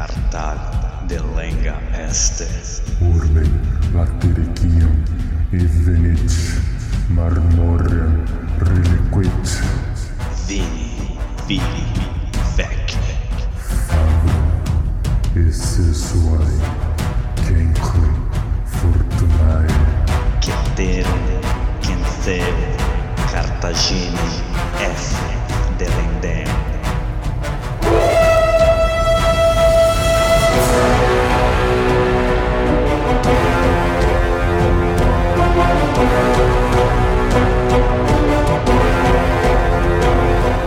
Cartago delenga este. Urbe latiricium e venit marmorium reliquit Vini, vili, vec. esse suae cenque fortunae Ceterum, Centheo, Cartaginem, F. Delendem.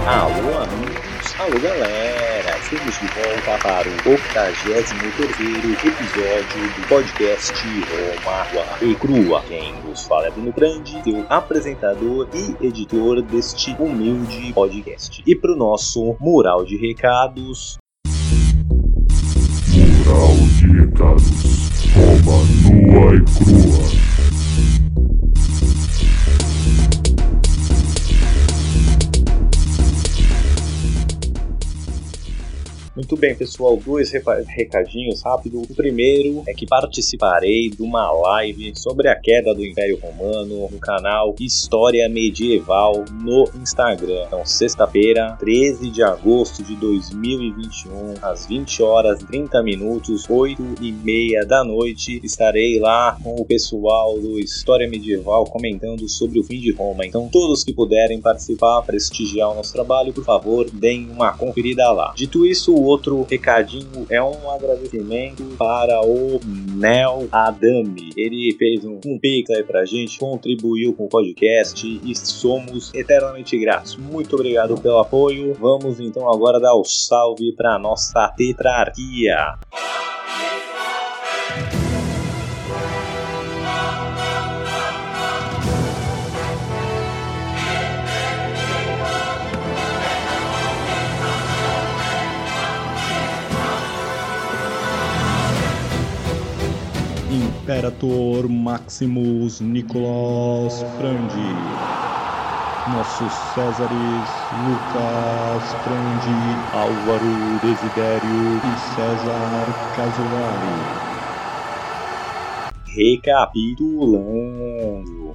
Alô, amigos, alô, galera! Estamos de volta para o 83 episódio do podcast Roma e Crua. Quem vos fala é Bruno Grande, seu apresentador e editor deste humilde podcast. E para o nosso mural de recados, Mural de recados Roma nua e crua Muito bem, pessoal, dois recadinhos rápido. O primeiro é que participarei de uma live sobre a queda do Império Romano no canal História Medieval no Instagram. Então, sexta-feira, 13 de agosto de 2021, às 20 horas e 30 minutos, 8 e meia da noite, estarei lá com o pessoal do História Medieval comentando sobre o fim de Roma. Então, todos que puderem participar, prestigiar o nosso trabalho, por favor, deem uma conferida lá. Dito isso, outro recadinho é um agradecimento para o Nel Adami. Ele fez um, um pix aí pra gente, contribuiu com o podcast e somos eternamente gratos. Muito obrigado pelo apoio. Vamos então agora dar o salve para nossa tetrarquia. Imperator Maximus Nicolas Frandi. Nossos Césares Lucas Frandi, Álvaro Desidério e César Casolari. Recapitulando.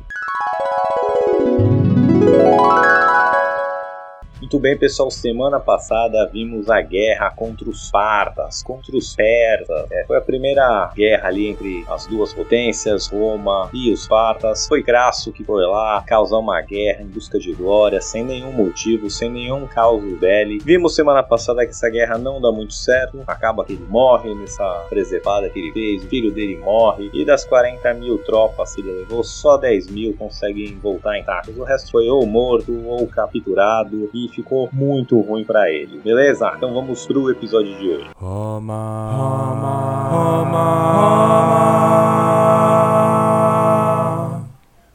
Muito bem, pessoal. Semana passada vimos a guerra contra os Partas, contra os Persas. É, foi a primeira guerra ali entre as duas potências, Roma e os Partas. Foi Crasso que foi lá causar uma guerra em busca de glória, sem nenhum motivo, sem nenhum causa belli. Vimos semana passada que essa guerra não dá muito certo. Acaba que ele morre nessa preservada que ele fez, o filho dele morre. E das 40 mil tropas que ele levou, só 10 mil conseguem voltar intactos. O resto foi ou morto ou capturado ficou muito ruim pra ele, beleza? Então vamos pro episódio de hoje. Roma, Roma,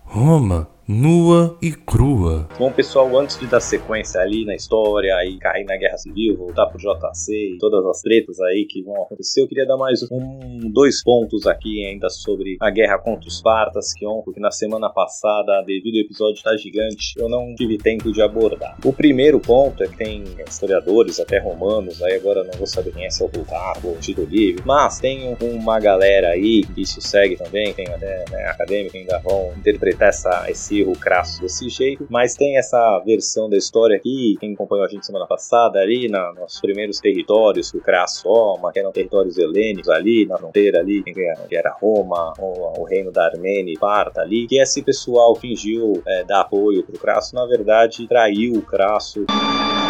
Roma, Roma, nua e crua. Bom, pessoal, antes de dar sequência ali na história e cair na Guerra Civil, voltar pro JC e todas as tretas aí que vão acontecer, eu queria dar mais um, dois pontos aqui ainda sobre a guerra contra os Partas, que ontem, que na semana passada, devido ao episódio estar gigante, eu não tive tempo de abordar. O primeiro ponto é que tem historiadores, até romanos, aí agora não vou saber quem é, se é o Plutarco ou Tito Livre, mas tem uma galera aí que isso segue também, tem até né, acadêmicos que ainda vão interpretar essa, esse erro crasso desse jeito, mas tem essa versão da história aqui, quem acompanhou a gente semana passada ali, na, nos primeiros territórios que o Crasso toma, que eram territórios helênicos ali, na fronteira ali, que era, Roma, o, o reino da Armênia e Parta ali, que esse pessoal fingiu é, dar apoio pro Crasso, na verdade traiu o Crasso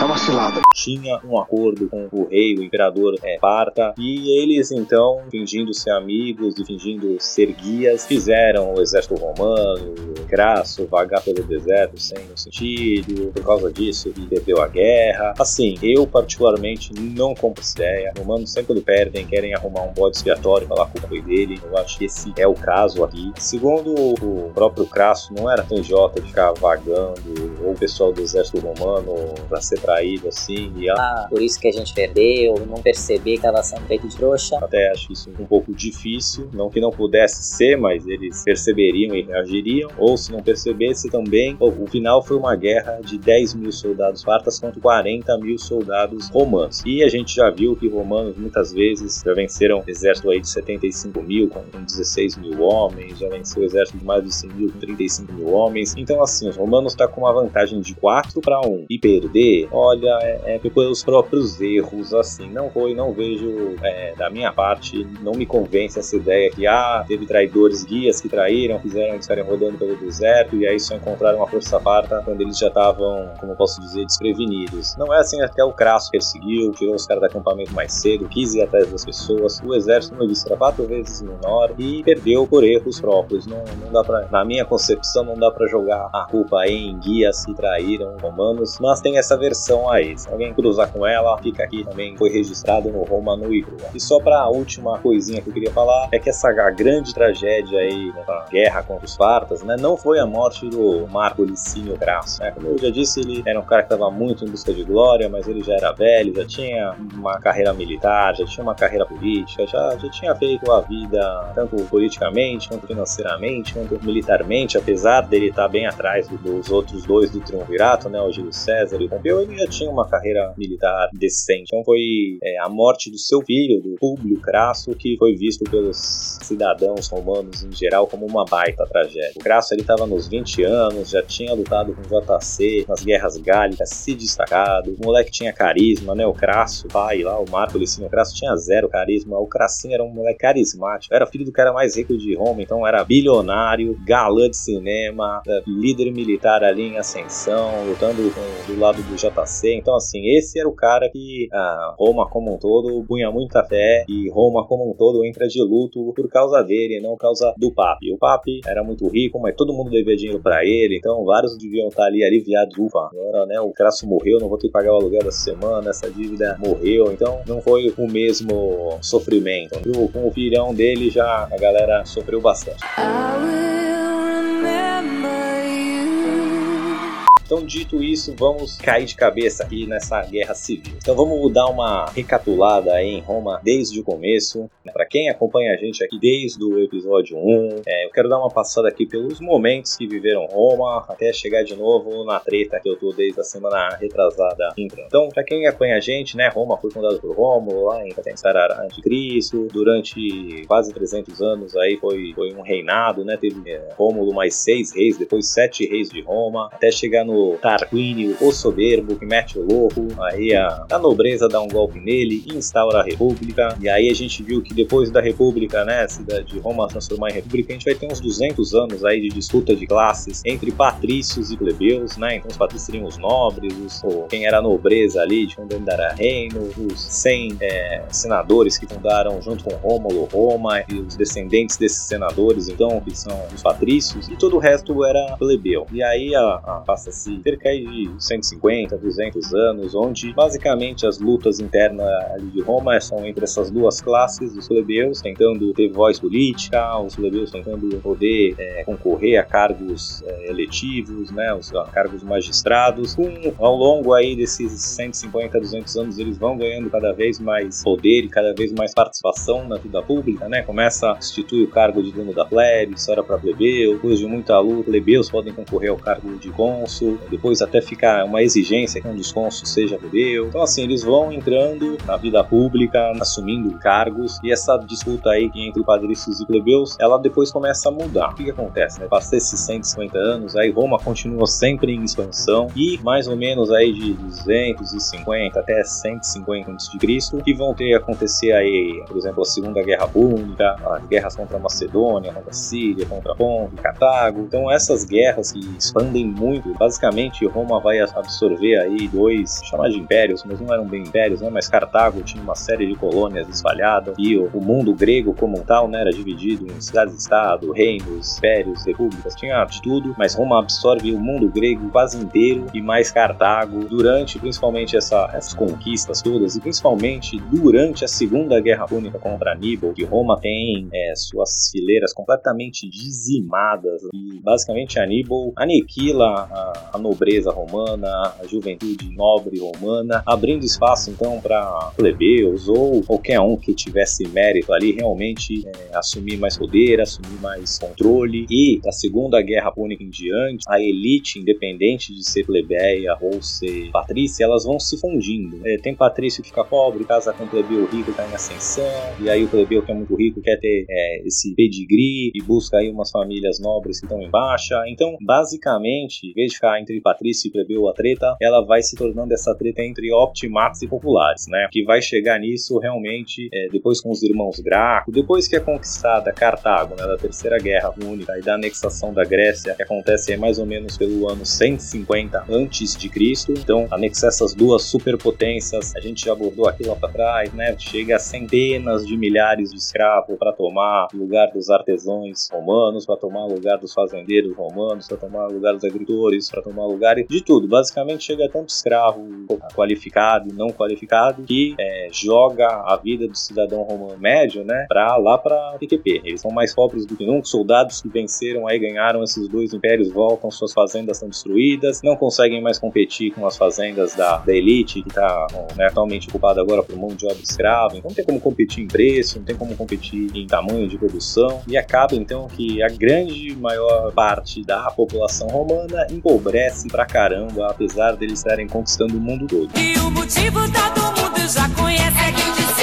Tá uma cilada. tinha um acordo com o rei, o imperador é, Parta, e eles então, fingindo ser amigos e fingindo ser guias, fizeram o exército romano, Crasso, vagar pelo deserto sem nenhum sentido, por causa disso ele perdeu a guerra. Assim, eu particularmente não compro essa ideia. Romanos sempre perdem, querem arrumar um bode expiatório, falar com o rei dele. Eu acho que esse é o caso aqui. Segundo o próprio Crasso, não era tão idiota de ficar vagando, ou o pessoal do exército romano pra ser traído assim, e Ah, por isso que a gente perdeu, não perceber que tava sendo feito de trouxa. até acho isso um pouco difícil, não que não pudesse ser, mas eles perceberiam e reagiriam, ou se não percebesse também, o final foi uma guerra de 10 mil soldados espartas contra 40 mil soldados romanos. E a gente já viu que romanos muitas vezes já venceram um exército aí de 75 mil com 16 mil homens, já venceu o exército de mais de 100 mil com 35 mil homens. Então assim, os romanos tá com uma vantagem de 4 para 1 e perder, olha, é, é pelos próprios erros, assim, não foi, não vejo é, da minha parte, não me convence essa ideia que ah, teve traidores guias que traíram, fizeram eles ficarem rodando pelo deserto e aí só encontraram uma força farta quando eles já estavam, como posso dizer, desprevenidos. Não é assim, até o Crasso perseguiu, tirou os caras do acampamento mais cedo, quis ir atrás das pessoas, o exército, como eu era quatro vezes menor e perdeu por erros próprios. Não, não dá pra, na minha concepção, não dá pra jogar a culpa em guias que traíram romanos, mas tem essa versão aí. Se alguém cruzar com ela, fica aqui também, foi registrado no Roma no Igro. E só pra última coisinha que eu queria falar, é que essa grande tragédia aí, nessa guerra contra os fartas, né, não foi a morte do Marco Licínio Grasso, né? Como eu já disse, ele era um cara que estava muito em busca de glória, mas ele já era velho, já tinha uma carreira militar, já tinha uma carreira política, já, já tinha feito a vida tanto politicamente, quanto financeiramente, quanto militarmente, apesar dele estar bem atrás do- dos outros dois do triunvirato, né, o Júlio César e o Pompeu, ele já tinha uma carreira militar decente. Então foi é, a morte do seu filho, do Públio Crasso, que foi visto pelos cidadãos romanos em geral como uma baita tragédia. O Crasso ele estava nos 20 anos, já tinha lutado com o JC nas guerras gálicas, se destacado. O moleque tinha carisma, né? O Crasso, pai lá, o Marco Licínio Crasso tinha zero carisma. O Crassinho era um moleque carismático. Era filho do cara mais rico de Roma, então era bilionário, galã de cinema, eh, líder militar ali em ascensão, lutando com- do lado do JC. Então, assim, esse era o cara que ah, Roma como um todo punha muita fé e Roma como um todo entra de luto por causa dele, não por causa do Papi. O Papi era muito rico, mas todo mundo devia dinheiro pra ele, então vários deviam estar ali aliviados. Ufa, agora, né, o Crasso morreu, não vou ter que pagar o aluguel dessa semana, essa dívida morreu, então não foi o mesmo sofrimento. O- com o filhão dele já a galera sofreu bastante. Então, dito isso, vamos cair de cabeça aqui nessa guerra civil. Então, vamos dar uma recapitulada em Roma desde o começo. Para quem acompanha a gente aqui desde o episódio 1, é, eu quero dar uma passada aqui pelos momentos que viveram Roma, até chegar de novo na treta que eu tô desde a semana retrasada. Então, para quem acompanha a gente, né, Roma foi fundada por Rômulo lá em Sarará de Cristo. Durante quase 300 anos aí foi, foi um reinado, né? Teve é, Rômulo mais seis reis, depois sete reis de Roma, até chegar no Tarquínio, o soberbo, que mete o louco. Aí a, a nobreza dá um golpe nele instaura a república. E aí a gente viu que depois da república, né, de Roma transformar em república, a gente vai ter uns 200 anos aí de disputa de classes entre patrícios e plebeus, né? Então os patrícios seriam os nobres, os, o- quem era a nobreza ali, de onde era reino, os 100 é, senadores que fundaram junto com Rômulo Roma e os descendentes desses senadores, então, que são os patrícios, e todo o resto era plebeu. E aí a, a- passa-se cerca de 150, 200 anos, onde basicamente as lutas internas ali de Roma são entre essas duas classes, os plebeus tentando ter voz política, os plebeus tentando poder é, concorrer a cargos é, eletivos, né, os a cargos magistrados. Com, ao longo aí desses 150, 200 anos, eles vão ganhando cada vez mais poder e cada vez mais participação na vida pública, né? Começa a instituir o cargo de dono da plebe, isso era para plebeu. Depois de muita luta, plebeus podem concorrer ao cargo de cônsul. Depois até fica uma exigência que um dos cônsuls seja plebeu. Então assim, eles vão entrando na vida pública, assumindo cargos e essa disputa aí entre patrícios e plebeus, ela depois começa a mudar. O que, que acontece? Né? Passa esses 150 anos, aí Roma continua sempre em expansão e mais ou menos aí de 250 até 150 a.C. que vão ter acontecer aí, por exemplo, a Segunda Guerra Púnica, as guerras contra a Macedônia, contra a Síria, contra Ponto, Cartago. Então essas guerras que expandem muito, basicamente Roma vai absorver aí dois, chamar de impérios, mas não eram bem impérios, né? Mas Cartago tinha uma série de colônias espalhadas e o, o mundo grego como um tal, né, era dividido em cidades-estado, reinos, impérios, repúblicas, tinha de tudo, mas Roma absorve o mundo grego quase inteiro e mais Cartago durante principalmente essa, essas conquistas todas e principalmente durante a Segunda Guerra Púnica contra Aníbal, que Roma tem é, suas fileiras completamente dizimadas e basicamente Aníbal aniquila a a nobreza romana, a juventude nobre romana, abrindo espaço então para plebeus ou qualquer um que tivesse mérito ali realmente é, assumir mais poder, assumir mais controle. E da Segunda Guerra Púnica em diante, a elite, independente de ser plebeia ou ser patrícia, elas vão se fundindo. É, tem patrício que fica pobre, casa com plebeu rico, está em ascensão, e aí o plebeu que é muito rico quer ter é, esse pedigree e busca aí umas famílias nobres que estão em baixa. Então, basicamente, em vez de ficar entre patrício e plebeu a treta, ela vai se tornando essa treta entre optimatos e populares, né? Que vai chegar nisso realmente é, depois com os irmãos Graco, depois que é conquistada Cartago, né, da Terceira Guerra Púnica e da anexação da Grécia, que acontece mais ou menos pelo ano 150 antes de Cristo. Então, anexar essas duas superpotências, a gente já abordou aqui lá para trás, né? Chega a centenas de milhares de escravos para tomar lugar dos artesãos romanos, para tomar lugar dos fazendeiros romanos, para tomar lugar dos agricultores, para tomar o lugar de tudo. Basicamente, chega tanto escravo qualificado não qualificado que é, joga a vida do cidadão romano médio, né, para lá para PQP. Eles são mais pobres do que nunca. Soldados que venceram aí ganharam esses dois impérios voltam, suas fazendas são destruídas, não conseguem mais competir com as fazendas da, da elite que está né, atualmente ocupada agora por mão de obra escrava. Então não tem como competir em preço, não tem como competir em tamanho de produção e acaba então que a grande maior parte da população romana empobrece pra caramba, apesar deles estarem conquistando o mundo todo. E o motivo todo mundo já conhece é que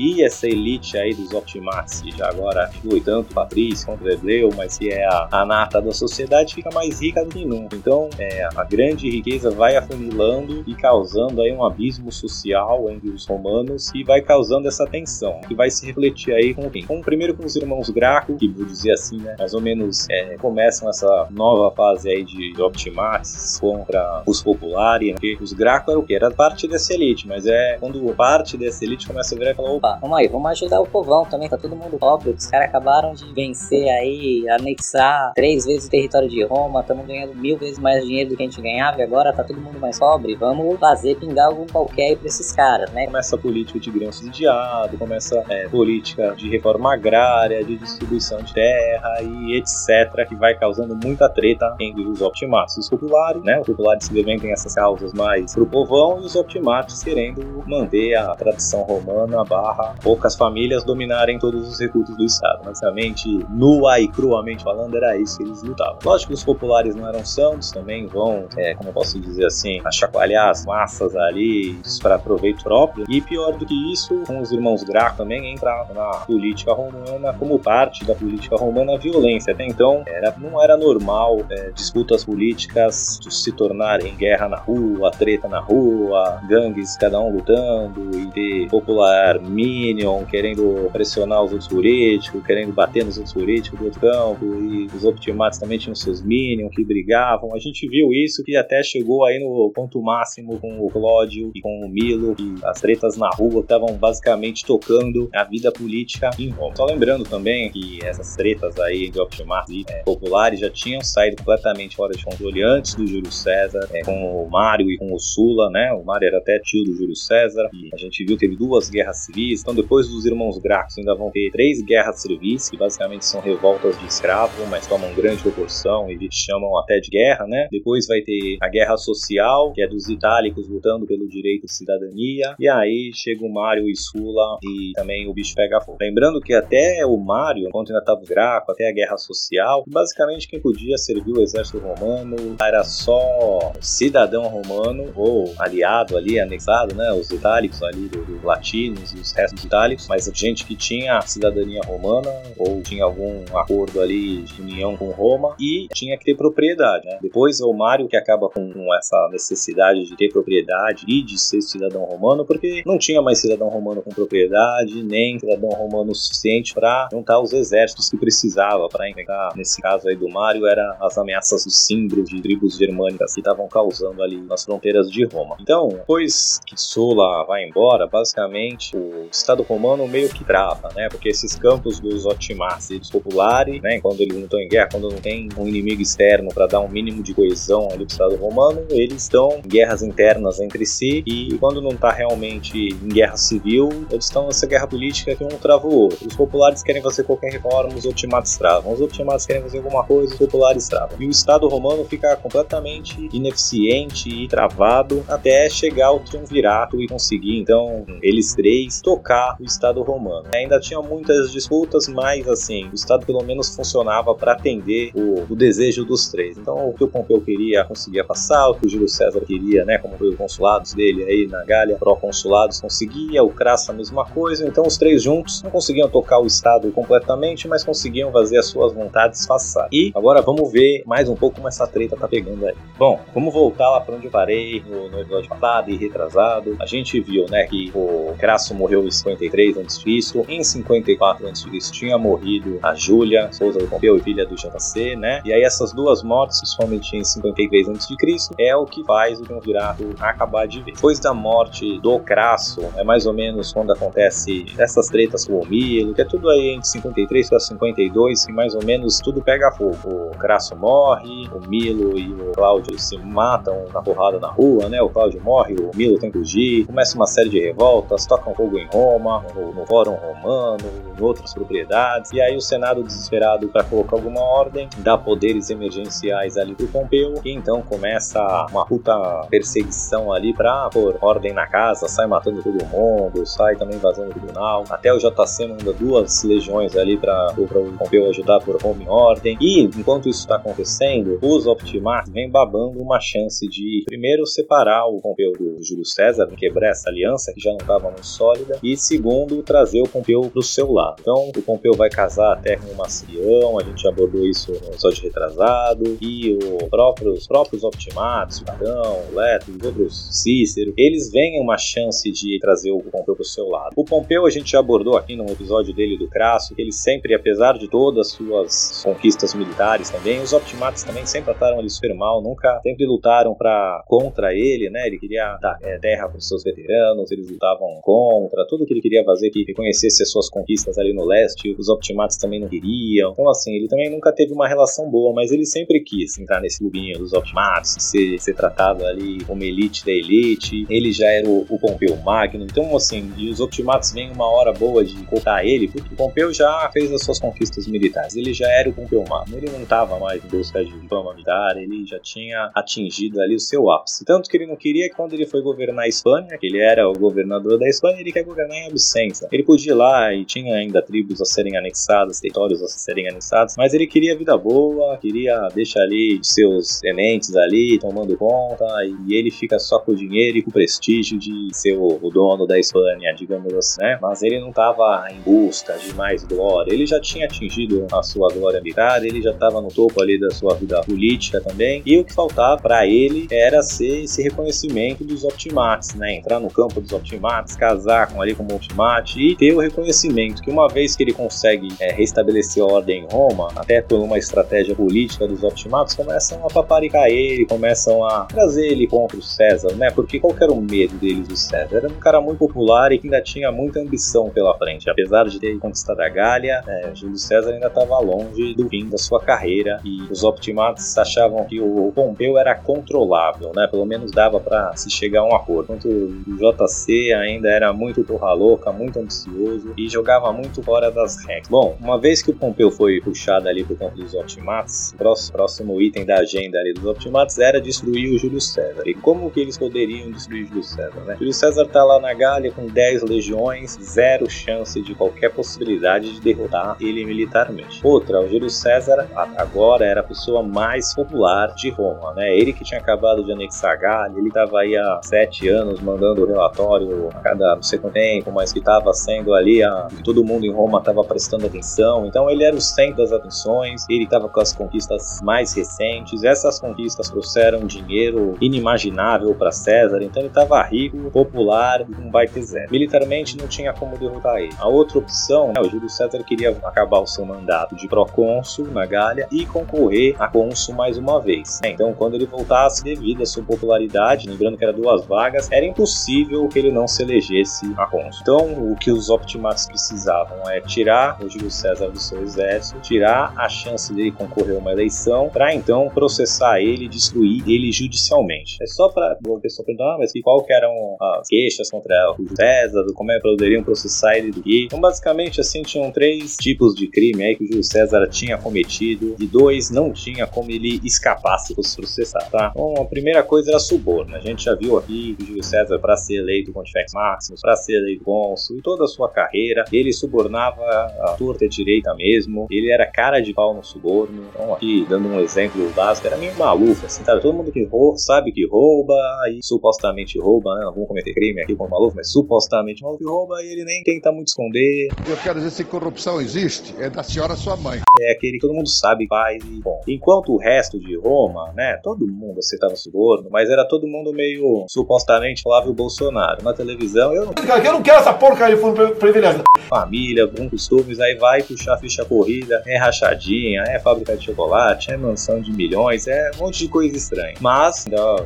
E essa elite aí dos Optimates, que já agora inclui tanto Patrício quanto Hebreu, mas que é a, a nata da sociedade, fica mais rica do que nunca. Então, é, a grande riqueza vai afunilando e causando aí um abismo social entre os romanos e vai causando essa tensão, que vai se refletir aí com quem? Com, primeiro com os irmãos Graco, que vou dizer assim, né, mais ou menos é, começam essa nova fase aí de Optimates contra os populares, porque os Graco era o que? Era parte dessa elite, mas é quando parte dessa elite começa a virar e falar, opa, vamos aí, vamos ajudar o povão também, tá todo mundo pobre. Os caras acabaram de vencer aí, anexar três vezes o território de Roma, estamos ganhando mil vezes mais dinheiro do que a gente ganhava e agora tá todo mundo mais pobre. Vamos fazer pingar algum qualquer aí pra esses caras, né? começa a política de grão subsidiado, começa é, política de reforma agrária, de distribuição de terra e etc, que vai causando muita treta entre os optimatos e os populares, né? Os populares se defendem essas causas mais pro povão e os optimatos querendo manter a tradição romana barra poucas famílias dominarem todos os recursos do Estado. Basicamente, nua e cruamente falando, era isso que eles lutavam. Lógico que os populares não eram santos, também vão, é, como eu posso dizer assim, achacoalhar as massas ali para proveito próprio. E pior do que isso, com os irmãos Graco também entra na política romana como parte da política romana a violência. Até então, era, não era normal é, disputas políticas se tornarem guerra na rua, treta na rua, gangues cada um lutando e ter popular Minion querendo pressionar os outros políticos, querendo bater nos outros políticos do outro campo, e os Optimates também tinham seus Minions que brigavam. A gente viu isso que até chegou aí no ponto máximo com o Clódio e com o Milo, e as tretas na rua estavam basicamente tocando a vida política em Roma. Só lembrando também que essas tretas aí de Optimates e é, populares já tinham saído completamente fora de controle antes do Júlio César, é, com o Mário e com o Sula, né? O Mário era até tio do Júlio César, e a gente viu que teve duas guerras civis então, depois dos irmãos Gracos, ainda vão ter três guerras civis, que basicamente são revoltas de escravo, mas tomam grande proporção e chamam até de guerra, né? Depois vai ter a guerra social, que é dos itálicos lutando pelo direito de cidadania. E aí chega o Mário e Sula e também o bicho pega fogo. Lembrando que até o Mário, enquanto ainda estava Graco, até a guerra social, basicamente quem podia servir o exército romano era só cidadão romano ou aliado ali, anexado, né? Os itálicos ali do latinos e os restos itálicos, mas gente que tinha cidadania romana ou tinha algum acordo ali de união com Roma e tinha que ter propriedade. Né? Depois é o Mário que acaba com, essa necessidade de ter propriedade e de ser cidadão romano, porque não tinha mais cidadão romano com propriedade, nem cidadão romano suficiente para juntar os exércitos que precisava para enfrentar. Nesse caso aí do Mário, era as ameaças dos símbolos de tribos germânicas que estavam causando ali nas fronteiras de Roma. Então, depois que Sula vai embora, basicamente o Estado romano meio que trava, né? Porque esses campos dos otimates e dos populares, né? Quando eles não estão em guerra, quando não tem um inimigo externo para dar um mínimo de coesão ali do Estado romano, eles estão em guerras internas entre si e quando não está realmente em guerra civil, eles estão nessa guerra política que um trava o outro. Os populares querem fazer qualquer reforma, os otimates travam. Os otimates querem fazer alguma coisa, os populares travam. E o Estado romano fica completamente ineficiente e travado até chegar ao triunvirato e conseguir, então, eles três tocar o Estado romano. Ainda tinha muitas disputas, mas assim, o Estado pelo menos funcionava para atender o, o, desejo dos três. Então, o que o Pompeu queria conseguia passar, o que o Júlio César queria, né, como foi os consulados dele aí na Gália, pró-consulados conseguia, o Crasso a mesma coisa. Então, os três juntos não conseguiam tocar o Estado completamente, mas conseguiam fazer as suas vontades passar. E agora vamos ver mais um pouco como essa treta tá pegando aí. Bom, vamos voltar lá para onde eu parei no, no episódio passado e retrasado. A gente viu, né, que o Crasso morreu em 53 a.C. Em 54 a.C. tinha morrido a Júlia, esposa do Pompeu e filha do JC, né? E aí essas duas mortes, principalmente em 53 a.C., é o que faz o triunvirato acabar de vez. Depois da morte do Crasso, é mais ou menos quando acontece essas tretas com o Milo, que é tudo aí entre 53 para 52, que mais ou menos tudo pega fogo. O Crasso morre, o Milo e o Cláudio se matam na porrada na rua, né? O Cláudio morre, o Milo tem que fugir, começa uma série de revoltas, tocam fogo em Roma, no, no Fórum Romano, em outras propriedades, e aí o Senado desesperado para colocar alguma ordem, dá poderes emergenciais ali pro Pompeu, e então começa uma puta perseguição ali pra pôr ordem na casa, sai matando todo mundo, sai também vazando o tribunal, até o JC manda duas legiões ali para o Pompeu ajudar por Roma em ordem, e enquanto isso está acontecendo, os Optimates vêm babando uma chance de primeiro separar o Pompeu do Júlio César, quebrar essa aliança que já não estava muito sólida, e segundo, trazer o Pompeu para o seu lado. Então, o Pompeu vai casar até com o Macião, a gente já abordou isso no episódio retrasado, e o próprio, os próprios Optimates, o Adão, o Leto, os outros Cícero, eles veem uma chance de trazer o Pompeu para o seu lado. O Pompeu a gente já abordou aqui num episódio dele do Crasso, ele sempre, apesar de todas as suas conquistas militares também, os Optimates também sempre trataram ele super mal, nunca sempre lutaram para contra ele, né? Ele queria dar é, terra para os seus veteranos, eles lutavam contra, tudo que ele queria fazer que reconhecesse as suas conquistas ali no leste, os Optimates também não queriam. Então, assim, ele também nunca teve uma relação boa, mas ele sempre quis entrar nesse clubinho dos Optimates, ser, ser tratado ali como elite da elite. Ele já era o, o Pompeu Magno, então, assim, e os Optimates vêm uma hora boa de cortar ele, porque o Pompeu já fez as suas conquistas militares, ele já era o Pompeu Magno, ele não estava mais em busca de fama militar, ele já tinha atingido ali o seu ápice. Tanto que ele não queria que quando ele foi governar a Espanha, que ele era o governador da Espanha, ele quer governar em absência. Ele podia ir lá e tinha ainda tribos a serem anexadas, territórios a serem anexados, mas ele queria vida boa, queria deixar ali seus tenentes ali tomando conta, e ele fica só com o dinheiro e com o prestígio de ser o, o dono da Espanha, digamos assim, né? Mas ele não estava em busca de mais glória, ele já tinha atingido a sua glória militar, ele já estava no topo ali da sua vida política também, e o que faltava para ele era ser esse reconhecimento dos Optimates, né? Entrar no campo dos Optimates, casar com ali como Optimate e ter o reconhecimento que uma vez que ele consegue é, restabelecer a ordem em Roma, até por uma estratégia política dos Optimates, começam a paparicar ele, começam a trazer ele contra o César, né? Porque qual era o medo deles do César? Era um cara muito popular e que ainda tinha muita ambição pela frente. Apesar de ter conquistado a Gália, é, Júlio César ainda estava longe do fim da sua carreira e os Optimates achavam que o Pompeu era controlável, né? Pelo menos dava para se chegar a um acordo. Enquanto o JC ainda era muito porra louca, muito ambicioso e jogava muito fora das regras. Bom, uma vez que o Pompeu foi puxado ali pro campo dos Optimates, o próximo item da agenda ali dos Optimates era destruir o Júlio César. E como que eles poderiam destruir o Júlio César, né? Júlio César tá lá na Gália com 10 legiões, zero chance de qualquer possibilidade de derrotar ele militarmente. Outra, o Júlio César agora era a pessoa mais popular de Roma, né? Ele que tinha acabado de anexar a Gália, ele estava aí há sete anos mandando relatório a cada não sei quanto tempo, mas que estava sendo ali, a, todo mundo em Roma estava prestando atenção. Então ele era o centro das atenções, ele estava com as conquistas mais recentes. Essas conquistas trouxeram dinheiro inimaginável para César, então ele estava rico, popular e com baita zero. Militarmente não tinha como derrotar ele. A outra opção, né, o Júlio César queria acabar o seu mandato de procônsul na Gália e concorrer a cônsul mais uma vez. Então, quando ele voltasse, devido à sua popularidade, lembrando que era duas vagas, era impossível que ele não se elegesse a Então, o que os optimatos precisavam é tirar o Júlio César do seu exército, tirar a chance dele concorrer a uma eleição, para então processar ele, destruir ele judicialmente. É só para uma pessoa perguntar, ah, mas qual que eram as queixas contra o Júlio César, como é que poderiam processar ele do quê? Então, basicamente, assim, tinham três tipos de crime aí que o Júlio César tinha cometido, e dois não tinha como ele escapar se fosse processar, tá? Então, a primeira coisa era suborno. A gente já viu aqui que o Júlio César, para ser eleito Pontifex Maximus, para ser eleito cônsul, e toda a sua carreira, ele subornava a torta e direita mesmo, ele era cara de pau no suborno. Então, aqui, dando um exemplo básico, era meio maluco, assim, tá? Todo mundo que rouba, sabe que rouba, e supostamente rouba, né? Não vamos cometer crime aqui com o maluco, mas supostamente o maluco que rouba, e ele nem tenta muito esconder. Eu quero dizer, se corrupção existe, é da senhora sua mãe. É aquele que todo mundo sabe faz e bom. Enquanto o resto de Roma, né? Todo mundo aceitava suborno, mas era todo mundo meio supostamente Flávio Bolsonaro. Na televisão, eu não Eu não quero essa porcaria de fundo privilegiado. família, com costumes, aí vai puxar ficha corrida, é rachadinha, é fábrica de chocolate, é mansão de milhões, é um monte de coisa estranha. Mas,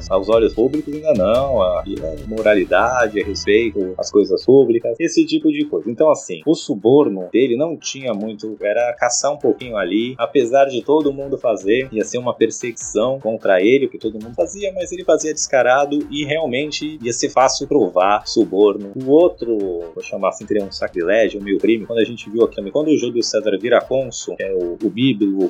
aos olhos públicos, ainda não. Aqui é moralidade, é respeito às coisas públicas, esse tipo de coisa. Então, assim, o suborno dele não tinha muito, era caçar um pouquinho ali, apesar de todo mundo fazer, ia ser uma perseguição contra ele, que todo mundo fazia, mas ele fazia descarado e realmente ia ser fácil provar suborno. O outro, vou chamar assim, teria um sacrilégio, um meio crime, quando a gente viu aqui, quando o Júlio César vira cônsul, que é o, o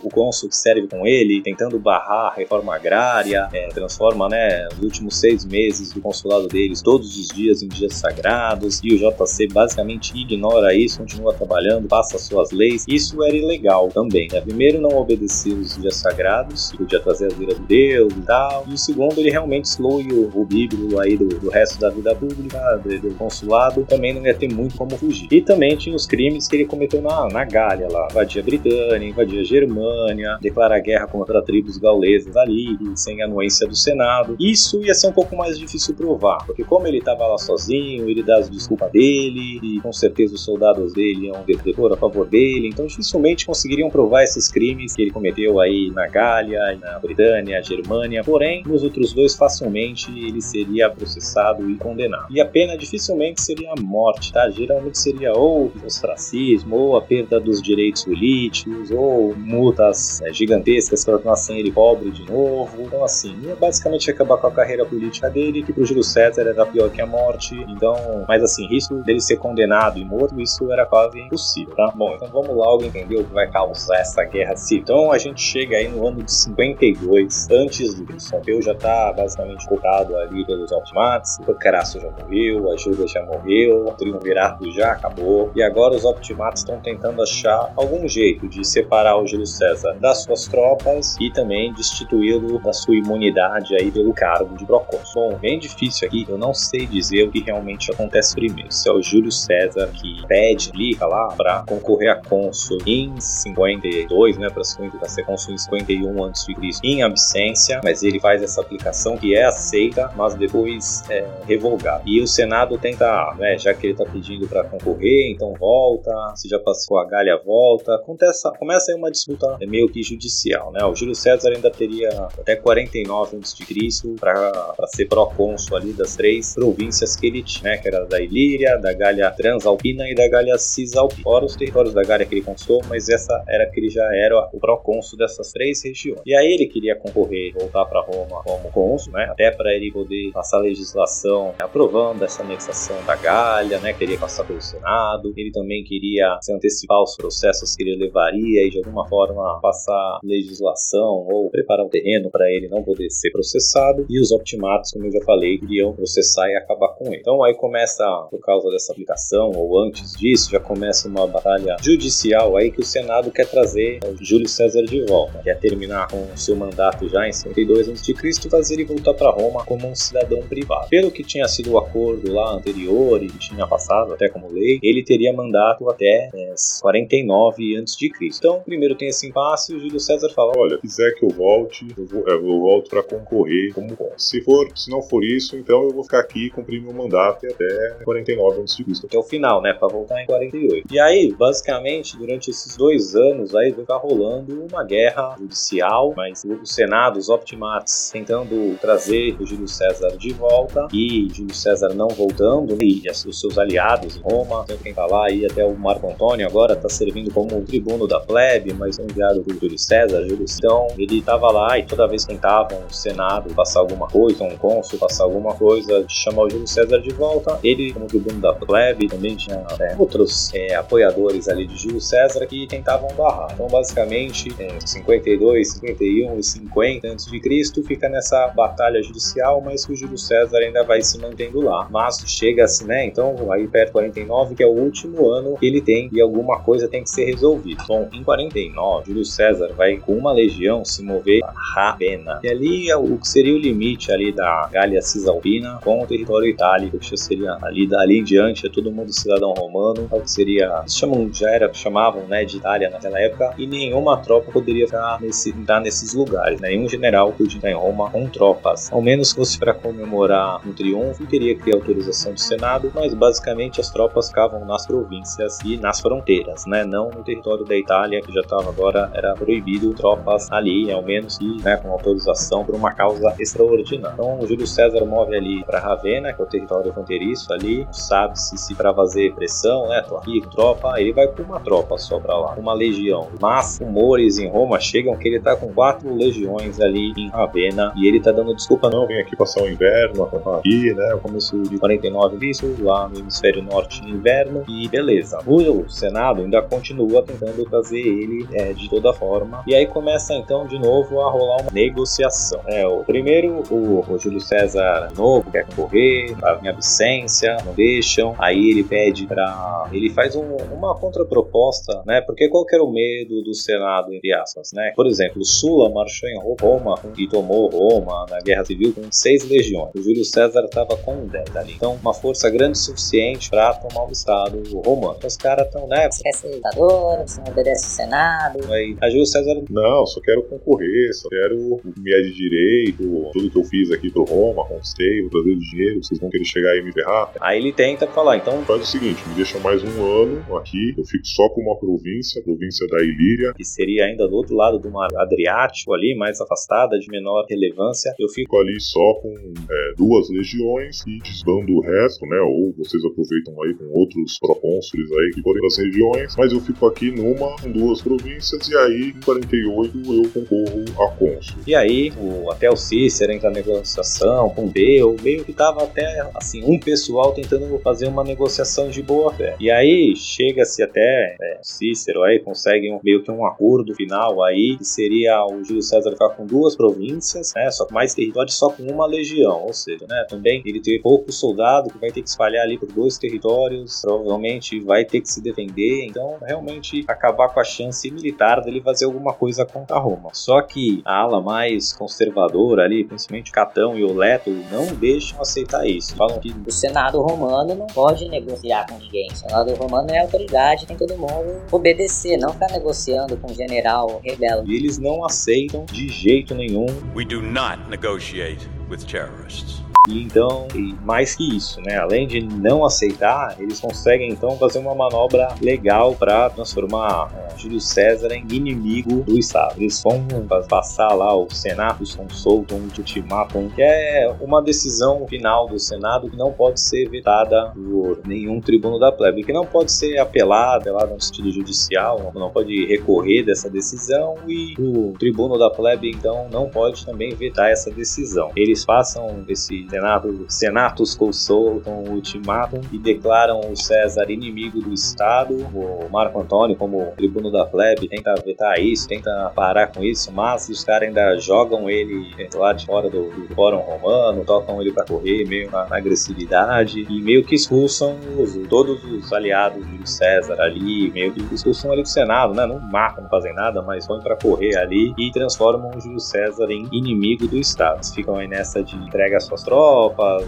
o cônsul que serve com ele, tentando barrar a reforma agrária, é, transforma, né, os últimos seis meses do consulado deles, todos os dias em dias sagrados, e o JC basicamente ignora isso, continua trabalhando, passa suas leis. Isso era ilegal também, né? Primeiro, não obedecia os dias sagrados, podia trazer a ira de Deus e tal, e o segundo, ele realmente exclui o, o aí do, do resto da vida pública, do, do consulado, também não ia ter muito como fugir. E também tinha os crimes que ele cometeu na, na Gália lá, invadia a Britânia, invadia a Germânia, declarar guerra contra tribos gaulesas ali, sem anuência do Senado. Isso ia ser um pouco mais difícil provar, porque como ele estava lá sozinho, ele dá as desculpas dele, e com certeza os soldados dele iam depor a favor dele, então dificilmente conseguiriam provar esses crimes que ele cometeu aí na Gália, na Britânia, Germânia. Porém, nos outros dois, facilmente ele seria processado e condenado. E a pena dificilmente seria a morte, tá? Geralmente seria ou ostracismo, ou a perda dos direitos políticos, ou multas né, gigantescas que tornassem ele pobre de novo. Então, assim, ia basicamente acabar com a carreira política dele, que pro Júlio César era pior que a morte. Então, mas assim, risco dele ser condenado e morto, isso era quase impossível, tá? Bom, então vamos logo entender o que vai causar essa guerra civil. Então, a gente chega aí no ano de 52 antes de Cristo. Já tá basicamente focado ali pelos Optimates, o Crasso já morreu, a Júlia já morreu, o Triunvirato já acabou, e agora os Optimates estão tentando achar algum jeito de separar o Júlio César das suas tropas e também destituí-lo da sua imunidade aí pelo cargo de Procônsul. Bom, bem difícil aqui, eu não sei dizer o que realmente acontece primeiro. Se é o Júlio César que pede, liga lá para concorrer a cônsul em 52, né, para ser cônsul em 51 a.C. em absência, mas ele faz essa aplicação que é aceita, mas depois é revogada. E o Senado tenta, né, já que ele está pedindo para concorrer, então volta, se já passou a galha, volta. Acontece, começa aí uma disputa é meio que judicial, né? O Júlio César ainda teria até 49 a.C. para ser procônsul ali das três províncias que ele tinha, né, que era da Ilíria, da Gália Transalpina e da Gália Cisalpina. Fora os territórios da Gália que ele conquistou, mas essa era que ele já era o procônsul dessas três regiões. E aí ele queria concorrer, voltar para Roma como cônsul, né? Até para ele poder passar legislação aprovando essa anexação da Gália, né? Queria passar pelo Senado. Ele também queria se antecipar aos processos que ele levaria e de alguma forma passar legislação ou preparar o terreno para ele não poder ser processado. E os optimatos, como eu já falei, iriam processar e acabar com ele. Então aí começa, por causa dessa aplicação ou antes disso, já começa uma batalha judicial aí que o Senado quer trazer o Júlio César de volta. Quer terminar com o seu mandato já em 52 a.C. e fazer ele voltar para Roma como um cidadão privado. Pelo que tinha sido o acordo lá anterior que tinha passado até como lei, ele teria mandato até é, 49 a.C. Então, primeiro tem esse impasse e o Júlio César fala: Olha, se quiser que eu volte, eu, vou, é, eu volto para concorrer como cônsul. Se for, se não for isso, então eu vou ficar aqui e cumprir meu mandato até 49 a.C. até o final, né, para voltar em 48. E aí, basicamente, durante esses dois anos aí vai ficar rolando uma guerra judicial, mas o Senado, os Optimates, tentando trazer o Júlio César de volta e Júlio César não voltando e os seus aliados Roma, tanto quem tá lá aí até o Marco Antônio agora tá servindo como um tribuno da plebe, mas enviado por Júlio César, Júlio então ele tava lá e toda vez que tentava o Senado passar alguma coisa, um cônsul passar alguma coisa, chamar o Júlio César de volta, ele como tribuno da plebe também tinha é, outros é, apoiadores ali de Júlio César que tentavam barrar. Então basicamente é, 52, 51 e 50 antes de Cristo fica nessa batalha judicial, mas que o Júlio César ainda vai se mantendo lá. Mas chega-se, né? Então aí perto 49, que é o último ano que ele tem e alguma coisa tem que ser resolvida. Bom, em 49, Júlio César vai com uma legião se mover a Ravenna. E ali é o que seria o limite ali da Gália Cisalpina com o território itálico, que seria ali dali em diante, é todo mundo cidadão romano, é o que seria, chamam, já era, chamavam, né, de Itália naquela época, e nenhuma tropa poderia ficar nesse, entrar nesses lugares, né? nenhum general podia estar em Roma com tropas, ao menos se fosse para comemorar um triunfo, teria que ter autorização do Senado, mas basicamente as tropas ficavam nas províncias e nas fronteiras, né, não no território da Itália, que já estava agora, era proibido tropas ali, ao menos, e, né, com autorização por uma causa extraordinária. Então, o Júlio César move ali para Ravenna, que é o território fronteiriço ali, sabe-se se para fazer pressão, né, tô aqui, tropa, ele vai com uma tropa só para lá, uma legião. Mas rumores em Roma chegam que ele tá com quatro legiões ali em Ravenna e ele tá dando desculpa, não, Vem aqui passar o inverno, aqui, né? no começo de 49 isso, lá no hemisfério norte inverno e beleza. O Senado ainda continua tentando trazer ele é, de toda forma e aí começa então de novo a rolar uma negociação. É, o primeiro, o, o Júlio César novo quer concorrer, tá em absência, não deixam. Aí ele pede para ele faz um, uma contraproposta, né? Porque qual que era o medo do Senado entre aspas, né? Por exemplo, Sula marchou em Roma e tomou Roma na Guerra Civil com seis legiões. O Júlio César estava com 10 ali. Então, uma força grande o suficiente para tomar o Estado romano. Os caras estão, né? Você quer ser ditador, você não obedece ao Senado. Aí, a Júlio César Não, só quero concorrer, só quero o que me é de direito, tudo que eu fiz aqui pro Roma, conquistei, vou trazer dinheiro, vocês vão querer chegar aí e me ferrar. Aí ele tenta falar, então Faz o seguinte, me deixa mais um ano aqui, eu fico só com uma província, a província da Ilíria, que seria ainda do outro lado do mar Adriático ali, mais afastada, de menor relevância. Eu fico fico ali só com é, duas legiões e desbando o resto, né? Ou vocês aproveitam aí com outros procônsules aí que forem das regiões, mas eu fico aqui numa, com duas províncias, e aí em 48 eu concorro a cônsul. E aí, o, até o Cícero entra na negociação com Deu, meio que tava até, assim, um pessoal tentando fazer uma negociação de boa fé. E aí, chega-se até é, Cícero aí, consegue um, meio que um acordo final aí, que seria o Júlio César ficar com duas províncias, né, só mais território só com uma legião, ou seja, né, também ele ter pouco soldado que vai ter que espalhar ali por dois territórios, provavelmente vai ter que se defender, então realmente acabar com a chance militar dele fazer alguma coisa contra Roma. Só que a ala mais conservadora ali, principalmente Catão e Oleto, não deixam aceitar isso. Falam que O Senado romano não pode negociar com ninguém. O Senado romano é autoridade, tem todo mundo obedecer, não ficar negociando com um general rebelde. eles não aceitam de jeito nenhum We do not negotiate with terrorists. E então, e mais que isso, né? Além de não aceitar, eles conseguem então fazer uma manobra legal para transformar é, Júlio César em inimigo do Estado. Eles vão passar lá o Senado Consultum um ultimatum, que é uma decisão final do Senado que não pode ser vetada por nenhum tribuno da plebe, que não pode ser apelada, apelada no sentido judicial, não pode recorrer dessa decisão e o tribuno da plebe então não pode também vetar essa decisão. Eles passam esse Senado, Senatus consultam o ultimatum e declaram o César inimigo do Estado. O Marco Antônio, como tribuno da plebe, tenta vetar isso, tenta parar com isso, mas os caras ainda jogam ele lá de fora do, do fórum romano, tocam ele para correr meio na, na agressividade e meio que expulsam os- todos os aliados de César ali, meio que expulsam ele do Senado, né? Não matam, não fazem nada, mas vão para correr ali e transformam o Júlio César em inimigo do Estado. Ficam aí nessa de entrega suas tropas,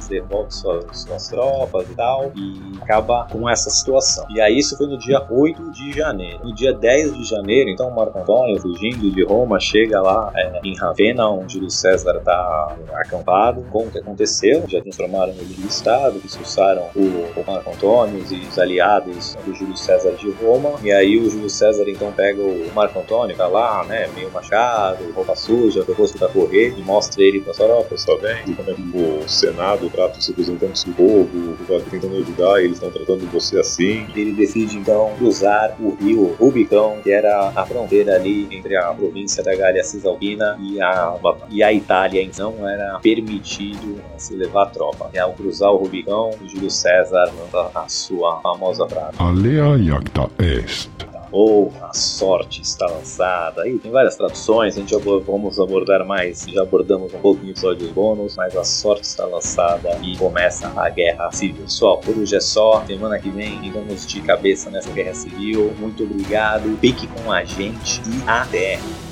devolve suas, suas tropas e tal, e acaba com essa situação. E aí isso foi no dia 8 de janeiro. No dia 10 de janeiro, então o Marco Antônio, fugindo de Roma, chega lá é, em Ravenna, onde Júlio César está acampado, com o que aconteceu, já transformaram ele em Estado, expulsaram o, o Marco Antônio e os aliados do Júlio César de Roma, e aí o Júlio César então pega o Marco Antônio, tá lá, né, meio machado, roupa suja, do rosto da correr, e mostra ele as tropas, Tá vendo como é o o Senado trata os representantes do povo, que tá tentando ajudar e eles estão tratando você assim. Ele decide então cruzar o rio Rubicão, que era a fronteira ali entre a província da Gália Cisalpina e a, e a Itália. Então era permitido se levar tropa. E ao cruzar o Rubicão, o Júlio César manda a sua famosa frase. Alea jacta est. ou a sorte está lançada. Aí tem várias traduções, a gente abo- vamos abordar mais, já abordamos um pouco em episódios bônus, mas a sorte está lançada e começa a guerra civil. Só, por hoje é só, semana que vem vamos de cabeça nessa guerra civil. Muito obrigado, fique com a gente e até!